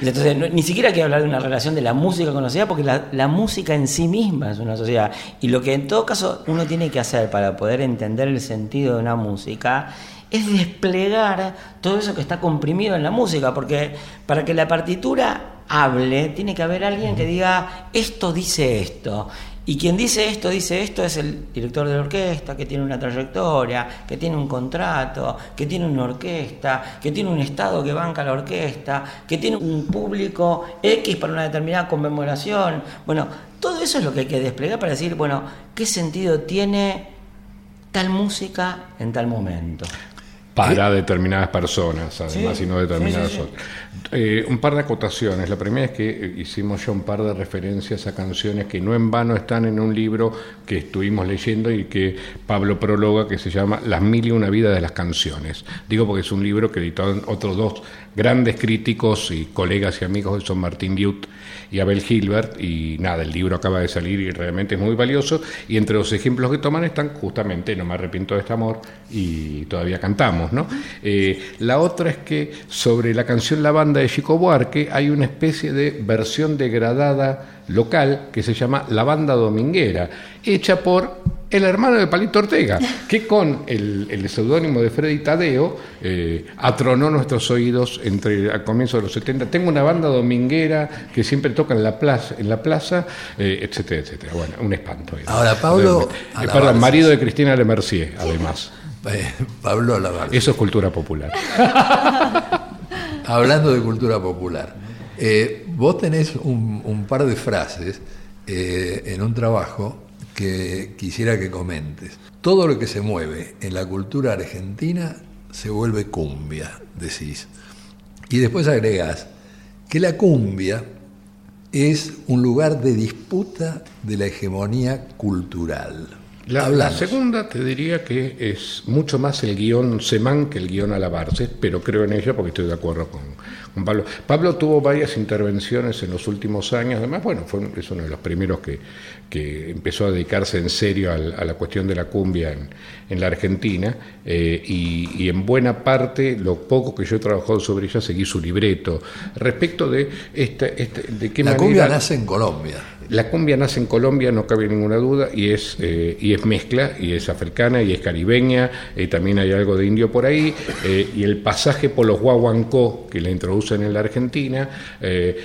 Entonces, ni siquiera quiero hablar de una relación de la música con la sociedad, porque la, la música en sí misma es una sociedad. Y lo que en todo caso uno tiene que hacer para poder entender el sentido de una música es desplegar todo eso que está comprimido en la música, porque para que la partitura hable, tiene que haber alguien que diga, esto dice esto. Y quien dice esto, dice esto, es el director de la orquesta, que tiene una trayectoria, que tiene un contrato, que tiene una orquesta, que tiene un Estado que banca la orquesta, que tiene un público X para una determinada conmemoración. Bueno, todo eso es lo que hay que desplegar para decir, bueno, ¿qué sentido tiene tal música en tal momento? Para determinadas personas, además, Sí, y no determinadas sí, sí, otras. Eh, un par de acotaciones. La primera es que eh, hicimos ya un par de referencias a canciones que no en vano están en un libro que estuvimos leyendo y que Pablo prologa, que se llama Las mil y una vida de las canciones. Digo porque es un libro que editaron otros dos grandes críticos y colegas y amigos, que son Martín Diut y Abel Gilbert, y nada, el libro acaba de salir y realmente es muy valioso, y entre los ejemplos que toman están justamente No me arrepiento de este amor y todavía cantamos, ¿no? Eh, la otra es que sobre la canción La Banda de Chico Buarque hay una especie de versión degradada local que se llama La Banda Dominguera, hecha por el hermano de Palito Ortega, que con el, el seudónimo de Freddy Tadeo eh, atronó nuestros oídos entre a comienzos de los 70. Tengo una banda dominguera que siempre toca en la plaza, en la plaza eh, etcétera, etcétera. Bueno, un espanto. Ahora, Pablo. Eh, perdón, marido de Cristina Le Mercier, además. Eh, Pablo Alabarce. Eso es cultura popular. <laughs> Hablando de cultura popular, eh, vos tenés un, un par de frases eh, en un trabajo que quisiera que comentes. Todo lo que se mueve en la cultura argentina se vuelve cumbia, decís. Y después agregás que la cumbia es un lugar de disputa de la hegemonía cultural. La, segunda te diría que es mucho más el guion Semán que el guion Alabarce, pero creo en ella porque estoy de acuerdo con, con Pablo. Pablo tuvo varias intervenciones en los últimos años, además, bueno, fue, es uno de los primeros que, que empezó a dedicarse en serio al- a la cuestión de la cumbia en, en la Argentina, eh, y, y en buena parte, lo poco que yo he trabajado sobre ella, seguí su libreto. Respecto de, esta, este- de qué La manera... cumbia nace en Colombia. La cumbia nace en Colombia, no cabe ninguna duda, y es, eh, y es mezcla, y es africana, y es caribeña, eh, también hay algo de indio por ahí, eh, y el pasaje por los guaguancó, que la introducen en la Argentina,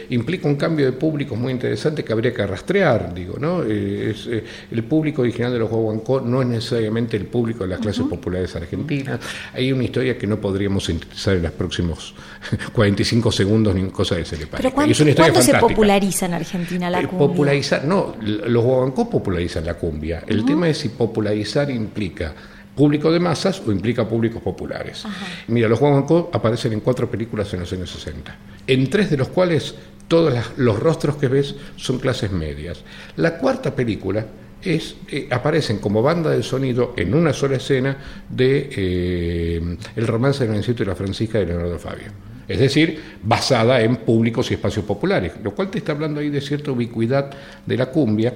implica un cambio de públicos muy interesante que habría que rastrear, digo, ¿no? Eh, es, eh, el público original de los guaguancó no es necesariamente el público de las clases populares argentinas, hay una historia que no podríamos sintetizar en los próximos <laughs> 45 segundos ni cosa que se le parezca. Pero ¿cuándo, Y es una historia ¿cuándo se populariza en Argentina la Eh, cumbia? popularizar, no, los guaguancó popularizan la cumbia. El tema es si popularizar implica público de masas o implica públicos populares. Mira, los guaguancó aparecen en cuatro películas en los años 60, en tres de los cuales todos los rostros que ves son clases medias. La cuarta película es, eh, aparecen como banda de sonido en una sola escena de eh, El romance del Leoncito y la Francisca de Leonardo Fabio. Es decir, basada en públicos y espacios populares, lo cual te está hablando ahí de cierta ubicuidad de la cumbia,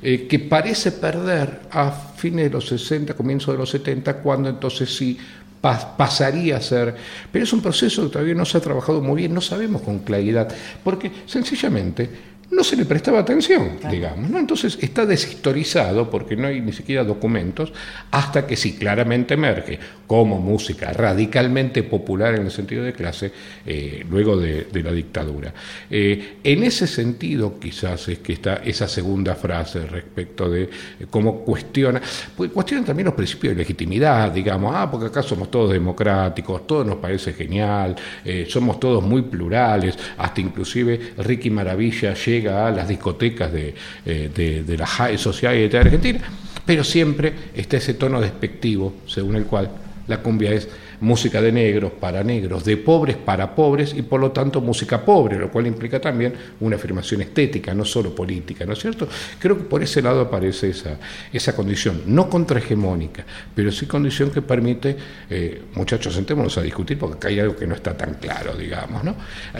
eh, que parece perder a fines de los 60, comienzos de los 70, cuando entonces sí pasaría a ser, pero es un proceso que todavía no se ha trabajado muy bien, no sabemos con claridad, porque sencillamente no se le prestaba atención, digamos, ¿no? Entonces está deshistorizado porque no hay ni siquiera documentos hasta que sí claramente emerge como música radicalmente popular en el sentido de clase eh, luego de, de la dictadura. Eh, en ese sentido quizás es que está esa segunda frase respecto de eh, cómo cuestiona, pues cuestiona también los principios de legitimidad, digamos, ah, porque acá somos todos democráticos, todo nos parece genial, eh, somos todos muy plurales, hasta inclusive Ricky Maravilla llega a las discotecas de, eh, de, de la High Society de Argentina, pero siempre está ese tono despectivo según el cual la cumbia es música de negros para negros, de pobres para pobres y por lo tanto música pobre, lo cual implica también una afirmación estética, no solo política, ¿no es cierto? Creo que por ese lado aparece esa, esa condición, no contrahegemónica, pero sí condición que permite, eh, muchachos, sentémonos a discutir porque acá hay algo que no está tan claro, digamos, ¿no?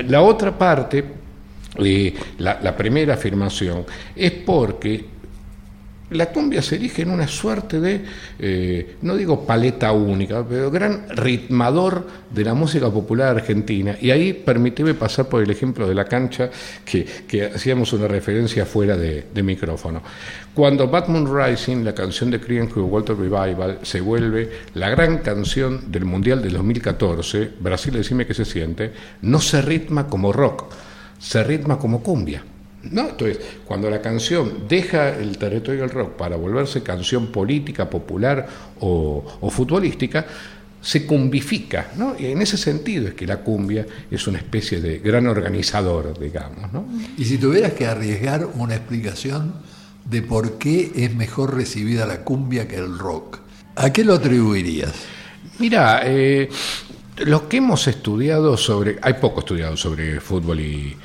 La otra parte, eh, la, primera afirmación, es porque la cumbia se erige en una suerte de, eh, no digo paleta única, pero gran ritmador de la música popular argentina. Y ahí permíteme pasar por el ejemplo de la cancha, que, hacíamos una referencia fuera de, de micrófono. Cuando Bad Moon Rising, la canción de Creedence Walter Revival, se vuelve la gran canción del Mundial del 2014, Brasil, decime que se siente, no se ritma como rock, se ritma como cumbia. ¿No? Entonces, cuando la canción deja el territorio del rock para volverse canción política, popular o, o futbolística, se cumbifica, ¿no? Y en ese sentido es que la cumbia es una especie de gran organizador, digamos, ¿no? Y si tuvieras que arriesgar una explicación de por qué es mejor recibida la cumbia que el rock, ¿a qué lo atribuirías? Mira, eh, lo que hemos estudiado sobre, hay poco estudiado sobre fútbol y,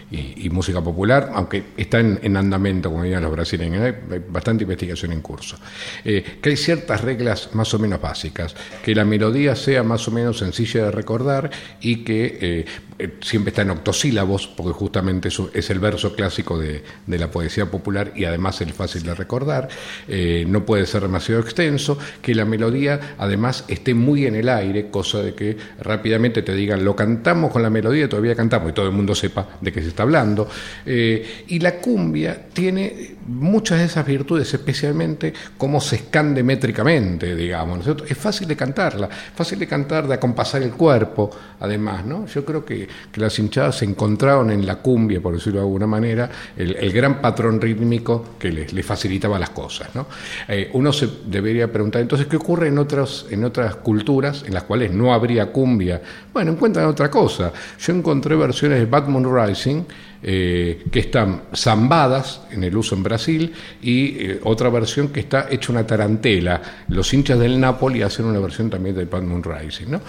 música popular, aunque está en, en andamento, como dirían los brasileños, hay, hay bastante investigación en curso. Eh, que hay ciertas reglas más o menos básicas, que la melodía sea más o menos sencilla de recordar y que eh, eh, siempre está en octosílabos, porque justamente eso es el verso clásico de, la poesía popular y además es fácil de recordar, eh, no puede ser demasiado extenso, que la melodía además esté muy en el aire, cosa de que te digan, lo cantamos con la melodía, todavía cantamos y todo el mundo sepa de qué se está hablando. Eh, y la cumbia tiene muchas de esas virtudes, especialmente cómo se escande métricamente, digamos. ¿no es fácil de cantarla, fácil de cantar, de acompasar el cuerpo, además, ¿no? Yo creo que, que las hinchadas se encontraron en la cumbia, por decirlo de alguna manera, el, el gran patrón rítmico que les, les facilitaba las cosas, ¿no? Eh, uno se debería preguntar, entonces, ¿qué ocurre en otras, en otras culturas en las cuales no habría cumbia? Bueno, encuentran otra cosa. Yo encontré versiones de Bad Moon Rising eh, que están zambadas en el uso en Brasil y eh, otra versión que está hecha una tarantela. Los hinchas del Napoli hacen una versión también de Bad Moon Rising. ¿no?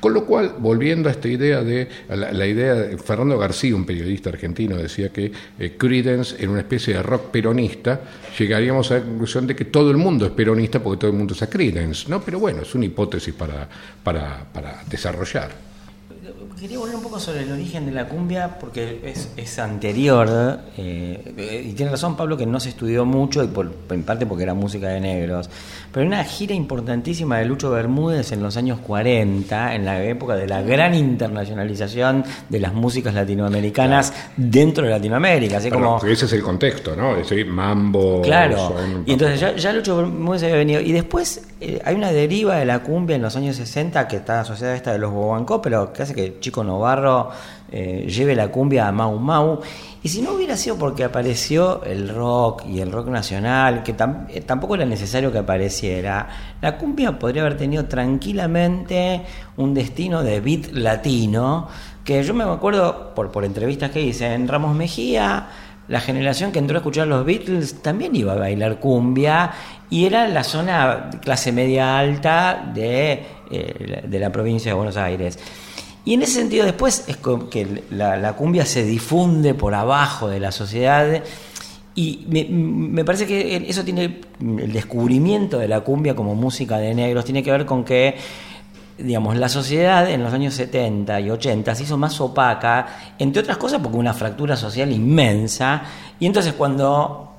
Con lo cual, volviendo a esta idea de la, la idea de Fernando García, un periodista argentino, decía que eh, Creedence en una especie de rock peronista, llegaríamos a la conclusión de que todo el mundo es peronista porque todo el mundo es a Creedence, ¿no? Pero bueno, es una hipótesis para, para, para desarrollar. Quería volver un poco sobre el origen de la cumbia, porque es, es anterior, eh, y tiene razón Pablo que no se estudió mucho, y por, en parte porque era música de negros, pero una gira importantísima de Lucho Bermúdez en los años 40, en la época de la gran internacionalización de las músicas latinoamericanas dentro de Latinoamérica, así como... ese es el contexto, ¿no? Decir, mambo, Claro, son- y entonces ya, ya Lucho Bermúdez había venido. Y después eh, hay una deriva de la cumbia en los años 60 que está asociada a esta de los Bobancó, pero que hace que Chico Novarro eh, lleve la cumbia a Mau Mau. Y si no hubiera sido porque apareció el rock y el rock nacional, que eh, tampoco era necesario que apareciera, la cumbia podría haber tenido tranquilamente un destino de beat latino, que yo me acuerdo por, por entrevistas que hice en Ramos Mejía, la generación que entró a escuchar los Beatles también iba a bailar cumbia y era la zona clase media alta de, eh, de la provincia de Buenos Aires. Y en ese sentido después es como que la, cumbia se difunde por abajo de la sociedad y me, me parece que eso tiene el descubrimiento de la cumbia como música de negros, tiene que ver con que digamos, la sociedad en los años 70 y 80 se hizo más opaca, entre otras cosas porque una fractura social inmensa, y entonces cuando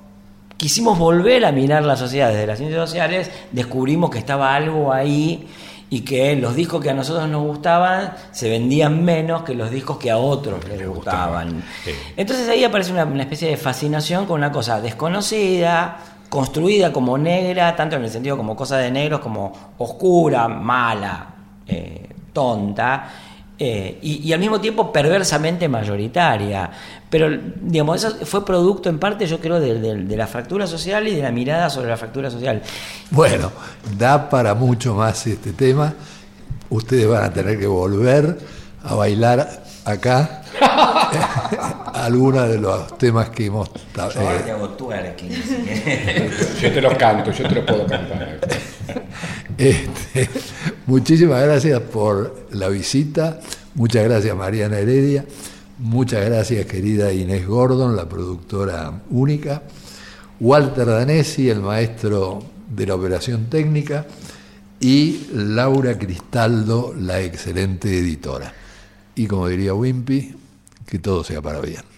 quisimos volver a mirar la sociedad desde las ciencias sociales, descubrimos que estaba algo ahí y que los discos que a nosotros nos gustaban se vendían menos que los discos que a otros les gustaban. Sí. Entonces ahí aparece una, una especie de fascinación con una cosa desconocida, construida como negra, tanto en el sentido como cosa de negros, como oscura, mala, eh, tonta, eh, y, y al mismo tiempo perversamente mayoritaria. Pero, digamos, eso fue producto en parte, yo creo, de, de- de la fractura social y de la mirada sobre la fractura social. Bueno, da para mucho más este tema. Ustedes van a tener que volver a bailar acá <laughs> algunos de los temas que hemos... ta- Ahora te eh, hago twerking. <laughs> Yo te los canto, yo te los puedo cantar. este, muchísimas gracias por la visita. Muchas gracias Mariana Heredia. Muchas gracias querida Inés Gordon, la productora única. Walter Danesi, el maestro de la operación técnica. Y Laura Cristaldo, la excelente editora. Y como diría Wimpy, que todo sea para bien.